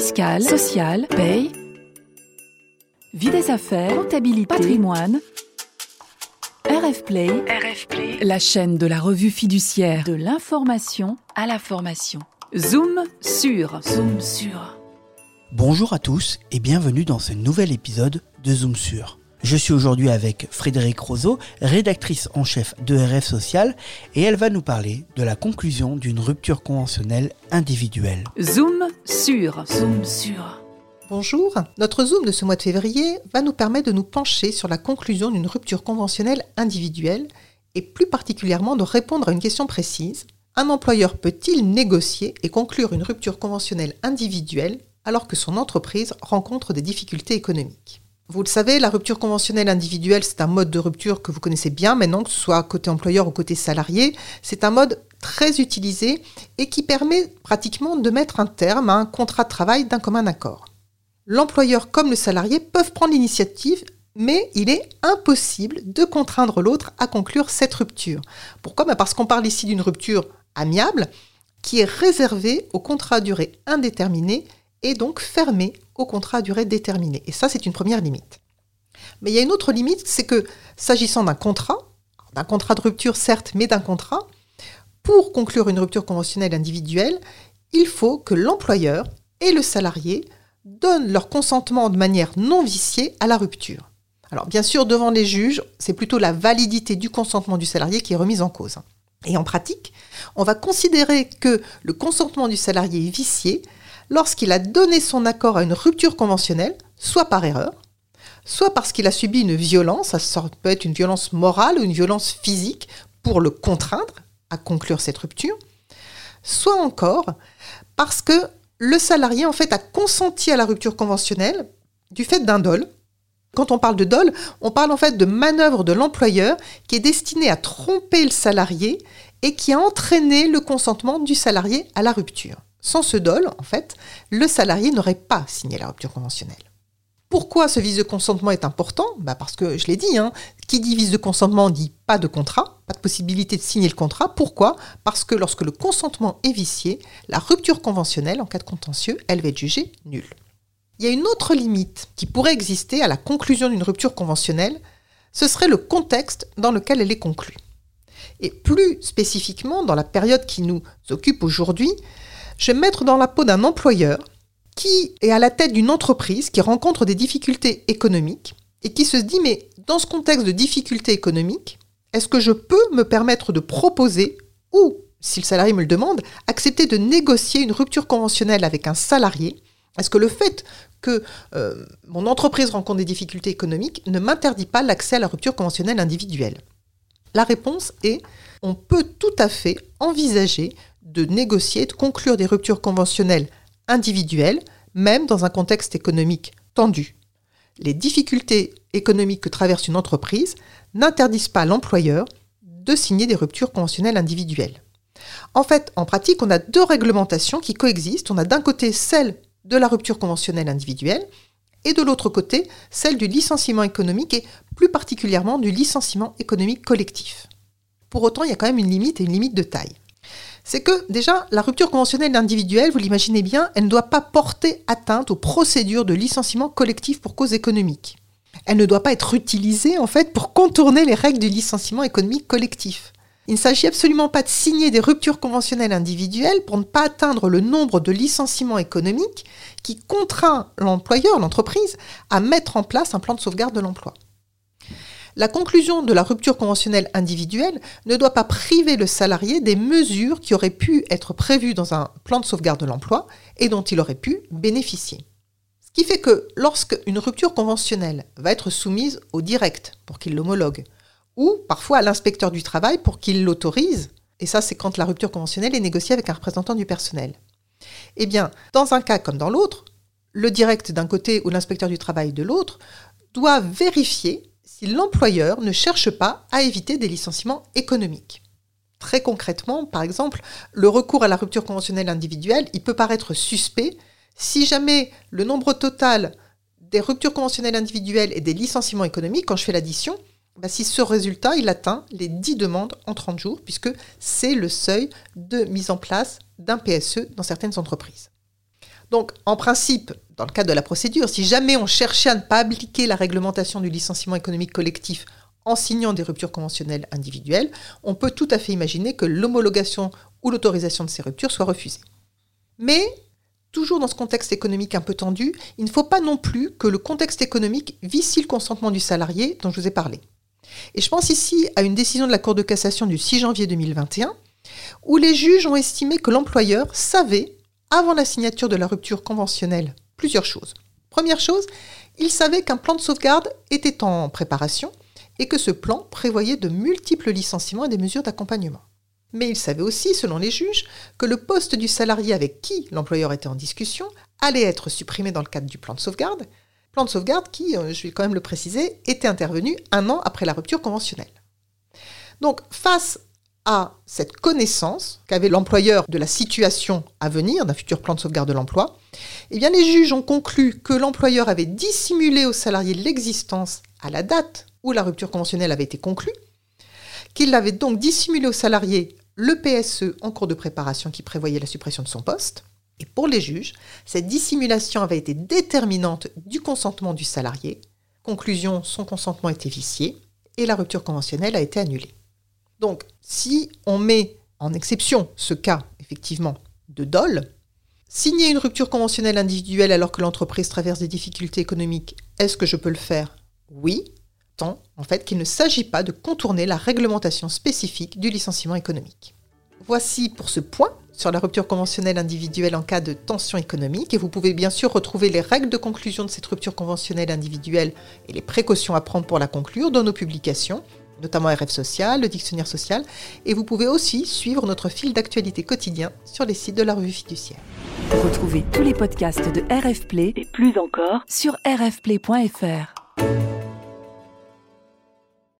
fiscale, sociale, paye, vie des affaires, comptabilité, patrimoine. RF Play, la chaîne de la revue fiduciaire de l'information à la formation. Zoom sur, zoom sur. Bonjour à tous et bienvenue dans ce nouvel épisode de Zoom sur. Je suis aujourd'hui avec Frédéric Roseau, rédactrice en chef de RF Social, et elle va nous parler de la conclusion d'une rupture conventionnelle individuelle. Zoom sur, zoom sur. Bonjour, notre Zoom de ce mois de février va nous permettre de nous pencher sur la conclusion d'une rupture conventionnelle individuelle et plus particulièrement de répondre à une question précise. Un employeur peut-il négocier et conclure une rupture conventionnelle individuelle alors que son entreprise rencontre des difficultés économiques? Vous le savez, la rupture conventionnelle individuelle, c'est un mode de rupture que vous connaissez bien maintenant, que ce soit côté employeur ou côté salarié. C'est un mode très utilisé et qui permet pratiquement de mettre un terme à un contrat de travail d'un commun accord. L'employeur comme le salarié peuvent prendre l'initiative, mais il est impossible de contraindre l'autre à conclure cette rupture. Pourquoi? Ben Parce qu'on parle ici d'une rupture amiable qui est réservée au contrat à durée indéterminée et donc fermé au contrat à durée déterminée. Et ça, c'est une première limite. Mais il y a une autre limite, c'est que s'agissant d'un contrat, d'un contrat de rupture certes, mais d'un contrat, pour conclure une rupture conventionnelle individuelle, il faut que l'employeur et le salarié donnent leur consentement de manière non viciée à la rupture. Alors bien sûr, devant les juges, c'est plutôt la validité du consentement du salarié qui est remise en cause. Et en pratique, on va considérer que le consentement du salarié est vicié lorsqu'il a donné son accord à une rupture conventionnelle, soit par erreur, soit parce qu'il a subi une violence, ça peut être une violence morale ou une violence physique, pour le contraindre à conclure cette rupture, soit encore parce que le salarié en fait a consenti à la rupture conventionnelle du fait d'un dol. Quand on parle de dol, on parle en fait de manœuvre de l'employeur qui est destinée à tromper le salarié et qui a entraîné le consentement du salarié à la rupture. Sans ce dol, en fait, le salarié n'aurait pas signé la rupture conventionnelle. Pourquoi ce vice de consentement est important? Bah Parce que, je l'ai dit, hein, qui dit vice de consentement dit pas de contrat, pas de possibilité de signer le contrat. Pourquoi? Parce que lorsque le consentement est vicié, la rupture conventionnelle, en cas de contentieux, elle va être jugée nulle. Il y a une autre limite qui pourrait exister à la conclusion d'une rupture conventionnelle, ce serait le contexte dans lequel elle est conclue. Et plus spécifiquement, dans la période qui nous occupe aujourd'hui, je vais me mettre dans la peau d'un employeur qui est à la tête d'une entreprise qui rencontre des difficultés économiques et qui se dit mais dans ce contexte de difficultés économiques, est-ce que je peux me permettre de proposer ou, si le salarié me le demande, accepter de négocier une rupture conventionnelle avec un salarié? Est-ce que le fait que euh, mon entreprise rencontre des difficultés économiques ne m'interdit pas l'accès à la rupture conventionnelle individuelle? La réponse est on peut tout à fait envisager de négocier, de conclure des ruptures conventionnelles individuelles, même dans un contexte économique tendu. Les difficultés économiques que traverse une entreprise n'interdisent pas l'employeur de signer des ruptures conventionnelles individuelles. En fait, en pratique, on a deux réglementations qui coexistent. On a d'un côté celle de la rupture conventionnelle individuelle et de l'autre côté celle du licenciement économique et plus particulièrement du licenciement économique collectif. Pour autant, il y a quand même une limite et une limite de taille c'est que déjà, la rupture conventionnelle individuelle, vous l'imaginez bien, elle ne doit pas porter atteinte aux procédures de licenciement collectif pour cause économique. Elle ne doit pas être utilisée, en fait, pour contourner les règles du licenciement économique collectif. Il ne s'agit absolument pas de signer des ruptures conventionnelles individuelles pour ne pas atteindre le nombre de licenciements économiques qui contraint l'employeur, l'entreprise, à mettre en place un plan de sauvegarde de l'emploi. La conclusion de la rupture conventionnelle individuelle ne doit pas priver le salarié des mesures qui auraient pu être prévues dans un plan de sauvegarde de l'emploi et dont il aurait pu bénéficier. Ce qui fait que lorsque une rupture conventionnelle va être soumise au direct pour qu'il l'homologue, ou parfois à l'inspecteur du travail pour qu'il l'autorise, et ça c'est quand la rupture conventionnelle est négociée avec un représentant du personnel. Eh bien, dans un cas comme dans l'autre, le direct d'un côté ou l'inspecteur du travail de l'autre doit vérifier si l'employeur ne cherche pas à éviter des licenciements économiques. Très concrètement, par exemple, le recours à la rupture conventionnelle individuelle, il peut paraître suspect si jamais le nombre total des ruptures conventionnelles individuelles et des licenciements économiques, quand je fais l'addition, bah, si ce résultat, il atteint les 10 demandes en 30 jours, puisque c'est le seuil de mise en place d'un PSE dans certaines entreprises. Donc, en principe, dans le cadre de la procédure, si jamais on cherchait à ne pas appliquer la réglementation du licenciement économique collectif en signant des ruptures conventionnelles individuelles, on peut tout à fait imaginer que l'homologation ou l'autorisation de ces ruptures soit refusée. Mais, toujours dans ce contexte économique un peu tendu, il ne faut pas non plus que le contexte économique vicie le consentement du salarié dont je vous ai parlé. Et je pense ici à une décision de la Cour de cassation du 6 janvier 2021, où les juges ont estimé que l'employeur savait, avant la signature de la rupture conventionnelle, plusieurs choses. Première chose, il savait qu'un plan de sauvegarde était en préparation et que ce plan prévoyait de multiples licenciements et des mesures d'accompagnement. Mais il savait aussi, selon les juges, que le poste du salarié avec qui l'employeur était en discussion allait être supprimé dans le cadre du plan de sauvegarde, plan de sauvegarde qui, euh, je vais quand même le préciser, était intervenu un an après la rupture conventionnelle. Donc, face cette connaissance qu'avait l'employeur de la situation à venir, d'un futur plan de sauvegarde de l'emploi, eh bien les juges ont conclu que l'employeur avait dissimulé au salarié l'existence à la date où la rupture conventionnelle avait été conclue, qu'il avait donc dissimulé au salarié le PSE en cours de préparation qui prévoyait la suppression de son poste. Et pour les juges, cette dissimulation avait été déterminante du consentement du salarié. Conclusion, son consentement était vicié et la rupture conventionnelle a été annulée. Donc, si on met en exception ce cas, effectivement, de dol, signer une rupture conventionnelle individuelle alors que l'entreprise traverse des difficultés économiques, est-ce que je peux le faire? Oui, en fait qu'il ne s'agit pas de contourner la réglementation spécifique du licenciement économique. Voici pour ce point sur la rupture conventionnelle individuelle en cas de tension économique. Et vous pouvez bien sûr retrouver les règles de conclusion de cette rupture conventionnelle individuelle et les précautions à prendre pour la conclure dans nos publications, notamment RF Social, le dictionnaire social, et vous pouvez aussi suivre notre fil d'actualité quotidien sur les sites de la revue fiduciaire. Retrouvez tous les podcasts de RF Play et plus encore sur rfplay.fr.